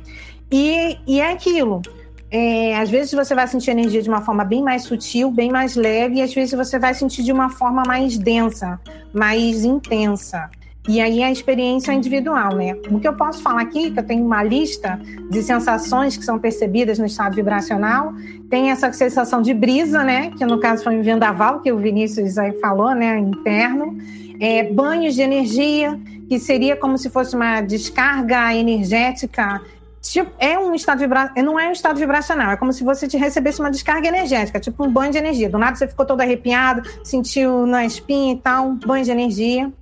E, e é aquilo. É, às vezes você vai sentir energia de uma forma bem mais sutil, bem mais leve, e às vezes você vai sentir de uma forma mais densa, mais intensa. E aí a experiência é individual, né? O que eu posso falar aqui, que eu tenho uma lista de sensações que são percebidas no estado vibracional, tem essa sensação de brisa, né? Que no caso foi um vendaval, que o Vinícius aí falou, né? Interno. É, banhos de energia, que seria como se fosse uma descarga energética Tipo, é um estado vibracional, não é um estado vibracional, é como se você te recebesse uma descarga energética, tipo um banho de energia. Do nada você ficou todo arrepiado, sentiu na espinha e tal, um banho de energia.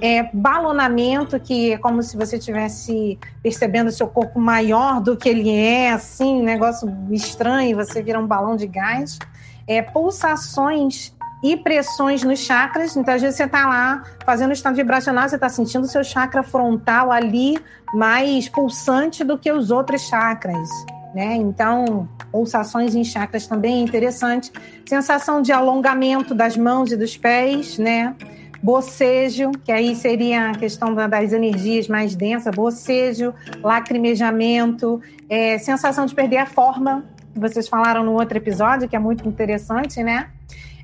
É, balonamento, que é como se você estivesse percebendo seu corpo maior do que ele é, assim, um negócio estranho, você vira um balão de gás. É, pulsações e pressões nos chakras. Então, às vezes, você está lá fazendo o estado vibracional, você está sentindo o seu chakra frontal ali mais pulsante do que os outros chakras. né? Então, pulsações em chakras também é interessante. Sensação de alongamento das mãos e dos pés, né? Bocejo, que aí seria a questão das energias mais densas, bocejo, lacrimejamento, é, sensação de perder a forma, que vocês falaram no outro episódio, que é muito interessante, né?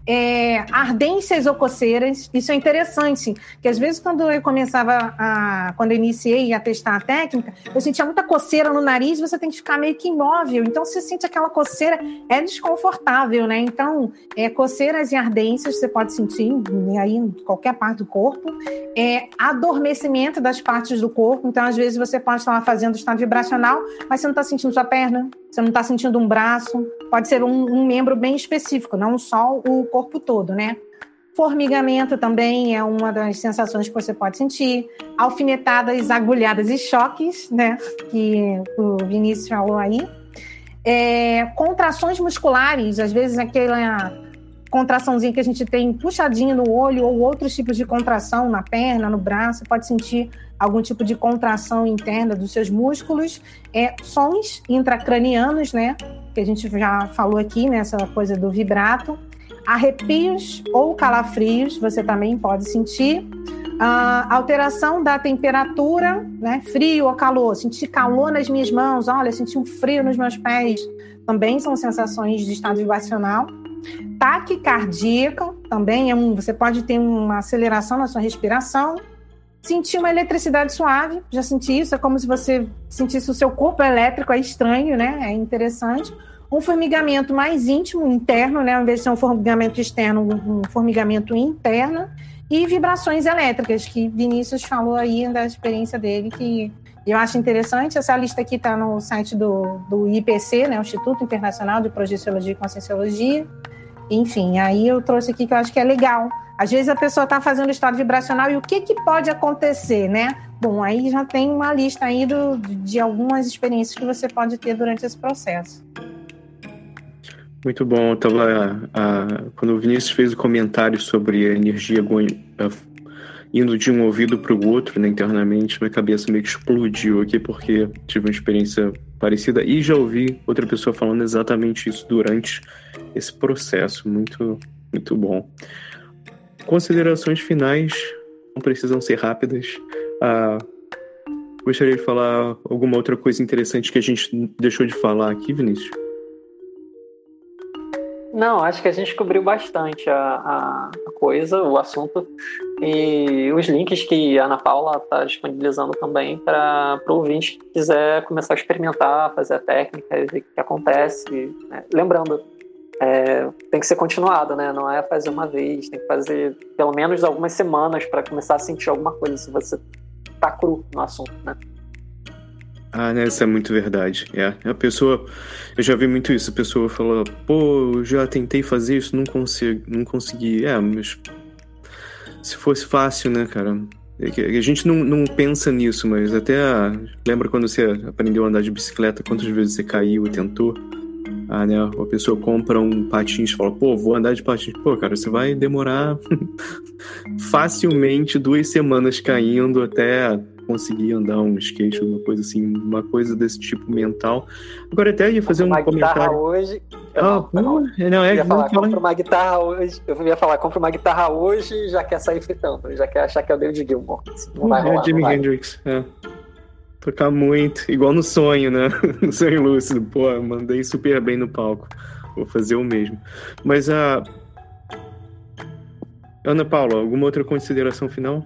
É, ardências ou coceiras. Isso é interessante, que às vezes quando eu começava a, quando eu iniciei a testar a técnica, eu sentia muita coceira no nariz, você tem que ficar meio que imóvel. Então, se você sente aquela coceira, é desconfortável, né? Então, é, coceiras e ardências você pode sentir aí em qualquer parte do corpo. É, adormecimento das partes do corpo. Então, às vezes você pode estar fazendo estado vibracional, mas você não está sentindo sua perna, você não está sentindo um braço, pode ser um, um membro bem específico, não só o corpo todo, né? Formigamento também é uma das sensações que você pode sentir. Alfinetadas, agulhadas e choques, né? Que o Vinícius falou aí. É, contrações musculares, às vezes aquela contraçãozinha que a gente tem puxadinho no olho ou outros tipos de contração na perna, no braço, pode sentir algum tipo de contração interna dos seus músculos. É, sons intracranianos, né? Que a gente já falou aqui, nessa né? coisa do vibrato arrepios ou calafrios, você também pode sentir. Uh, alteração da temperatura, né? frio ou calor, sentir calor nas minhas mãos, olha, senti um frio nos meus pés, também são sensações de estado vibracional. Taquicardia também é um, você pode ter uma aceleração na sua respiração. Sentir uma eletricidade suave, já senti isso, é como se você sentisse o seu corpo elétrico, é estranho, né? É interessante um formigamento mais íntimo, interno, né? Ao invés de ser um formigamento externo, um formigamento interno, e vibrações elétricas, que Vinícius falou aí da experiência dele, que eu acho interessante. Essa lista aqui está no site do, do IPC, né? Instituto Internacional de Projeciologia e Conscienciologia. Enfim, aí eu trouxe aqui que eu acho que é legal. Às vezes a pessoa está fazendo estado vibracional e o que, que pode acontecer, né? Bom, aí já tem uma lista aí do, de algumas experiências que você pode ter durante esse processo. Muito bom. Eu tava, a, quando o Vinícius fez o comentário sobre a energia indo de um ouvido para o outro, né, internamente, minha cabeça meio que explodiu aqui, porque tive uma experiência parecida e já ouvi outra pessoa falando exatamente isso durante esse processo. Muito, muito bom. Considerações finais não precisam ser rápidas. Ah, gostaria de falar alguma outra coisa interessante que a gente deixou de falar aqui, Vinícius? Não, acho que a gente cobriu bastante a, a coisa, o assunto, e os links que a Ana Paula está disponibilizando também para o ouvinte que quiser começar a experimentar, fazer a técnica ver o que acontece. Né? Lembrando, é, tem que ser continuado, né? Não é fazer uma vez, tem que fazer pelo menos algumas semanas para começar a sentir alguma coisa se você tá cru no assunto, né? Ah, né, isso é muito verdade. É. A pessoa. Eu já vi muito isso. A pessoa fala, pô, eu já tentei fazer isso, não consigo, não consegui. É, mas. Se fosse fácil, né, cara? É a gente não, não pensa nisso, mas até. Lembra quando você aprendeu a andar de bicicleta, quantas vezes você caiu e tentou? Ah, né? A pessoa compra um patins e fala, pô, vou andar de patins. Pô, cara, você vai demorar facilmente duas semanas caindo até conseguir andar um skate, uma coisa assim, uma coisa desse tipo mental. Agora até ia fazer um uma comentário. Guitarra hoje. Ah, não, não, não, é, eu ia falar, compra uma guitarra hoje. Eu ia falar, compra uma guitarra hoje e já quer sair fritando, já quer achar que é o David Gilmour. Não vai rolar, é Jimi Hendrix, é. Tocar muito, igual no sonho, né? no sonho lúcido. Pô, mandei super bem no palco. Vou fazer o mesmo. Mas a. Ana Paula, alguma outra consideração final?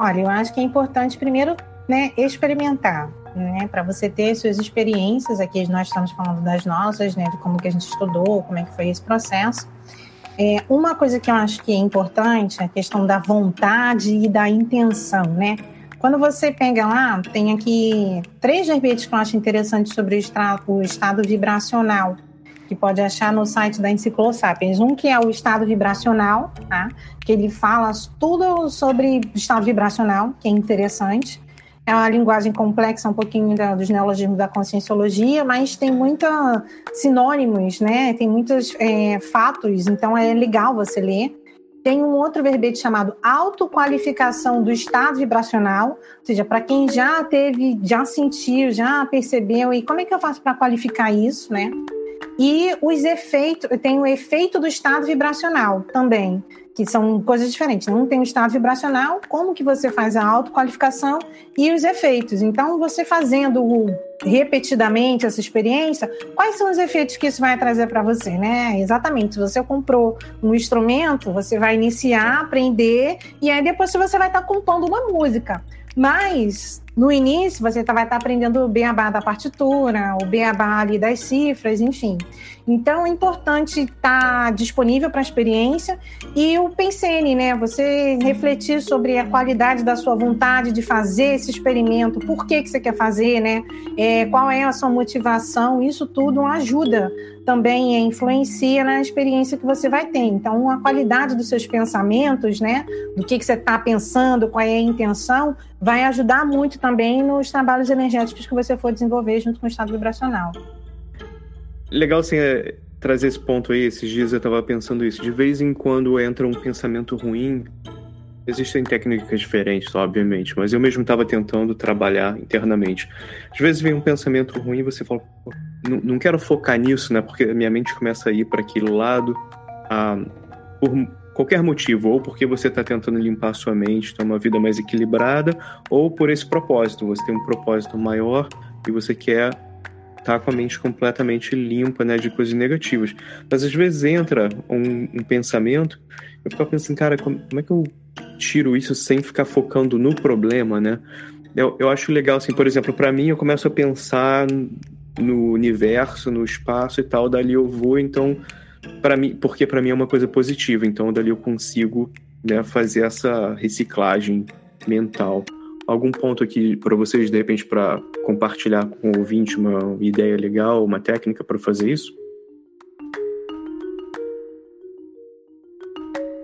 Olha, eu acho que é importante primeiro né, experimentar, né, para você ter suas experiências. Aqui nós estamos falando das nossas, né, de como que a gente estudou, como é que foi esse processo. É, uma coisa que eu acho que é importante é a questão da vontade e da intenção, né? Quando você pega lá, tem aqui três verbetes que eu acho interessantes sobre o, o estado vibracional que pode achar no site da Enciclosapiens. Um que é o estado vibracional, tá? que ele fala tudo sobre estado vibracional, que é interessante. É uma linguagem complexa, um pouquinho da, dos neologismos da conscienciologia, mas tem muitos sinônimos, né? Tem muitos é, fatos, então é legal você ler. Tem um outro verbete chamado autoqualificação do estado vibracional, ou seja, para quem já teve, já sentiu, já percebeu, e como é que eu faço para qualificar isso, né? E os efeitos, tem o efeito do estado vibracional também, que são coisas diferentes. Um tem o estado vibracional, como que você faz a autoqualificação e os efeitos. Então, você fazendo repetidamente essa experiência, quais são os efeitos que isso vai trazer para você, né? Exatamente. Se você comprou um instrumento, você vai iniciar, aprender, e aí depois você vai estar tá compondo uma música. Mas no início, você tá, vai estar tá aprendendo o beabá da partitura, o beabá ali das cifras, enfim. Então, é importante estar tá disponível para a experiência e o PENSENE, né? Você refletir sobre a qualidade da sua vontade de fazer esse experimento, por que, que você quer fazer, né? É, qual é a sua motivação, isso tudo ajuda também influencia na experiência que você vai ter. Então, a qualidade dos seus pensamentos, né? Do que, que você está pensando, qual é a intenção, vai ajudar muito também nos trabalhos energéticos que você for desenvolver junto com o estado vibracional. Legal, assim, é, trazer esse ponto aí. Esses dias eu estava pensando isso. De vez em quando entra um pensamento ruim, Existem técnicas diferentes, obviamente, mas eu mesmo estava tentando trabalhar internamente. Às vezes vem um pensamento ruim e você fala, não, quero focar nisso, né? Porque minha mente começa a ir para aquele lado ah, por qualquer motivo, ou porque você está tentando limpar a sua mente, ter uma vida mais equilibrada, ou por esse propósito. Você tem um propósito maior e você quer tá com a mente completamente limpa, né, de coisas negativas. Mas às vezes entra um, um pensamento, eu fico pensando, cara, como, como é que eu tiro isso sem ficar focando no problema, né? Eu, eu acho legal, assim, por exemplo, para mim, eu começo a pensar no universo, no espaço e tal, dali eu vou, então, para mim, porque para mim é uma coisa positiva, então dali eu consigo né, fazer essa reciclagem mental. Algum ponto aqui para vocês, de repente, para compartilhar com o ouvinte uma ideia legal, uma técnica para fazer isso?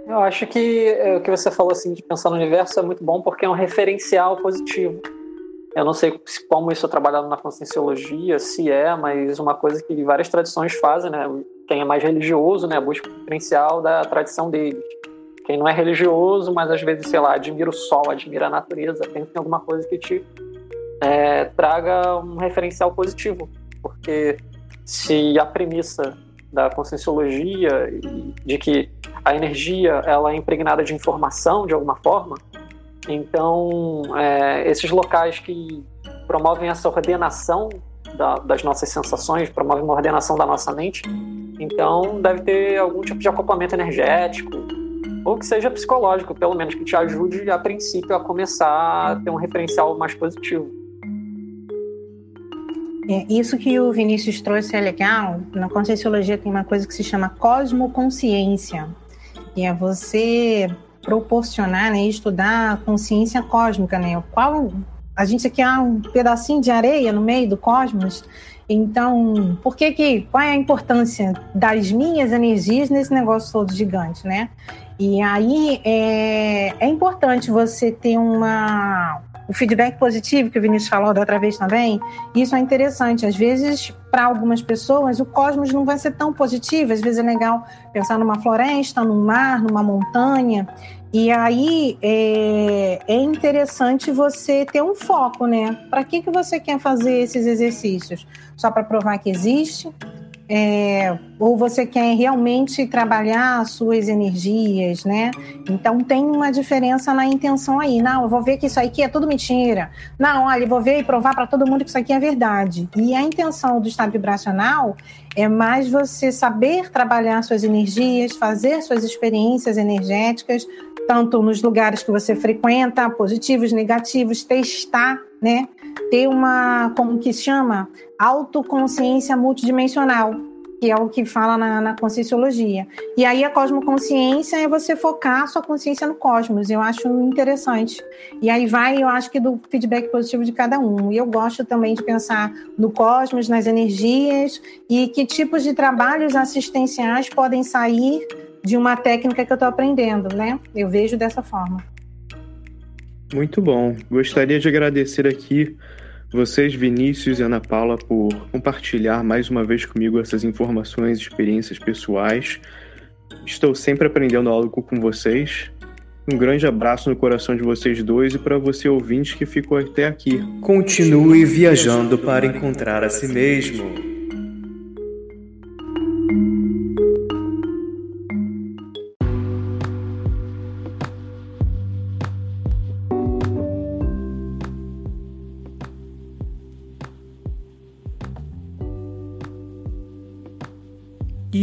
Eu acho que é, o que você falou assim de pensar no universo é muito bom porque é um referencial positivo. Eu não sei como isso é trabalhado na conscienciologia, se é, mas uma coisa que várias tradições fazem, né? Quem é mais religioso, né, busca o referencial da tradição deles. Quem não é religioso, mas às vezes, sei lá, admira o sol, admira a natureza, pensa em alguma coisa que te é, traga um referencial positivo. Porque se a premissa da conscienciologia de que a energia ela é impregnada de informação de alguma forma. Então, é, esses locais que promovem essa ordenação da, das nossas sensações, promovem uma ordenação da nossa mente, então deve ter algum tipo de acoplamento energético, ou que seja psicológico, pelo menos, que te ajude a princípio a começar a ter um referencial mais positivo. É, isso que o Vinícius trouxe é legal. Na Conscienciologia tem uma coisa que se chama cosmoconsciência que é você proporcionar, né, estudar a consciência cósmica, né? Qual a gente aqui é um pedacinho de areia no meio do cosmos. Então, por que que qual é a importância das minhas energias nesse negócio todo gigante, né? E aí é, é importante você ter uma o feedback positivo que o Vinícius falou da outra vez também, isso é interessante. Às vezes, para algumas pessoas, o cosmos não vai ser tão positivo. Às vezes é legal pensar numa floresta, num mar, numa montanha. E aí é, é interessante você ter um foco, né? Para que, que você quer fazer esses exercícios? Só para provar que existe? É, ou você quer realmente trabalhar as suas energias, né? Então tem uma diferença na intenção aí. Não, eu vou ver que isso aqui é tudo mentira. Não, olha, eu vou ver e provar para todo mundo que isso aqui é verdade. E a intenção do estado vibracional é mais você saber trabalhar suas energias, fazer suas experiências energéticas, tanto nos lugares que você frequenta, positivos, negativos, testar, né? Ter uma, como que chama? autoconsciência multidimensional, que é o que fala na, na conscienciologia. E aí a cosmoconsciência é você focar a sua consciência no cosmos. Eu acho interessante. E aí vai, eu acho que do feedback positivo de cada um. E eu gosto também de pensar no cosmos, nas energias e que tipos de trabalhos assistenciais podem sair de uma técnica que eu estou aprendendo, né? Eu vejo dessa forma. Muito bom. Gostaria de agradecer aqui vocês, Vinícius e Ana Paula, por compartilhar mais uma vez comigo essas informações experiências pessoais. Estou sempre aprendendo algo com vocês. Um grande abraço no coração de vocês dois e para você ouvinte que ficou até aqui. Continue viajando para encontrar a si mesmo.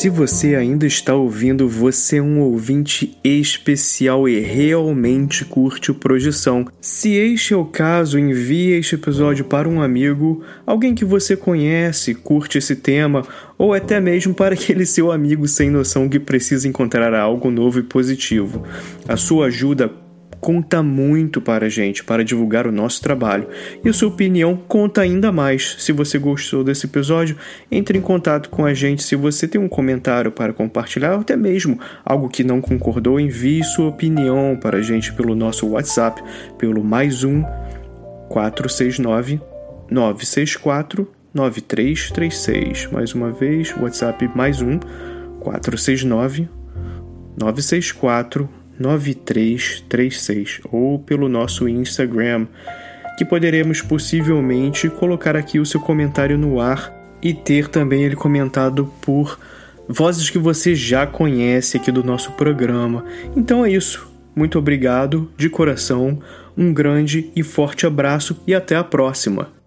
Se você ainda está ouvindo, você é um ouvinte especial e realmente curte o Projeção. Se este é o caso, envie este episódio para um amigo, alguém que você conhece, curte esse tema, ou até mesmo para aquele seu amigo sem noção que precisa encontrar algo novo e positivo. A sua ajuda conta muito para a gente, para divulgar o nosso trabalho. E a sua opinião conta ainda mais. Se você gostou desse episódio, entre em contato com a gente. Se você tem um comentário para compartilhar, ou até mesmo algo que não concordou, envie sua opinião para a gente pelo nosso WhatsApp, pelo mais um 469 964 9336. Mais uma vez, WhatsApp mais um 469 964 9336 ou pelo nosso Instagram, que poderemos possivelmente colocar aqui o seu comentário no ar e ter também ele comentado por vozes que você já conhece aqui do nosso programa. Então é isso. Muito obrigado de coração, um grande e forte abraço e até a próxima.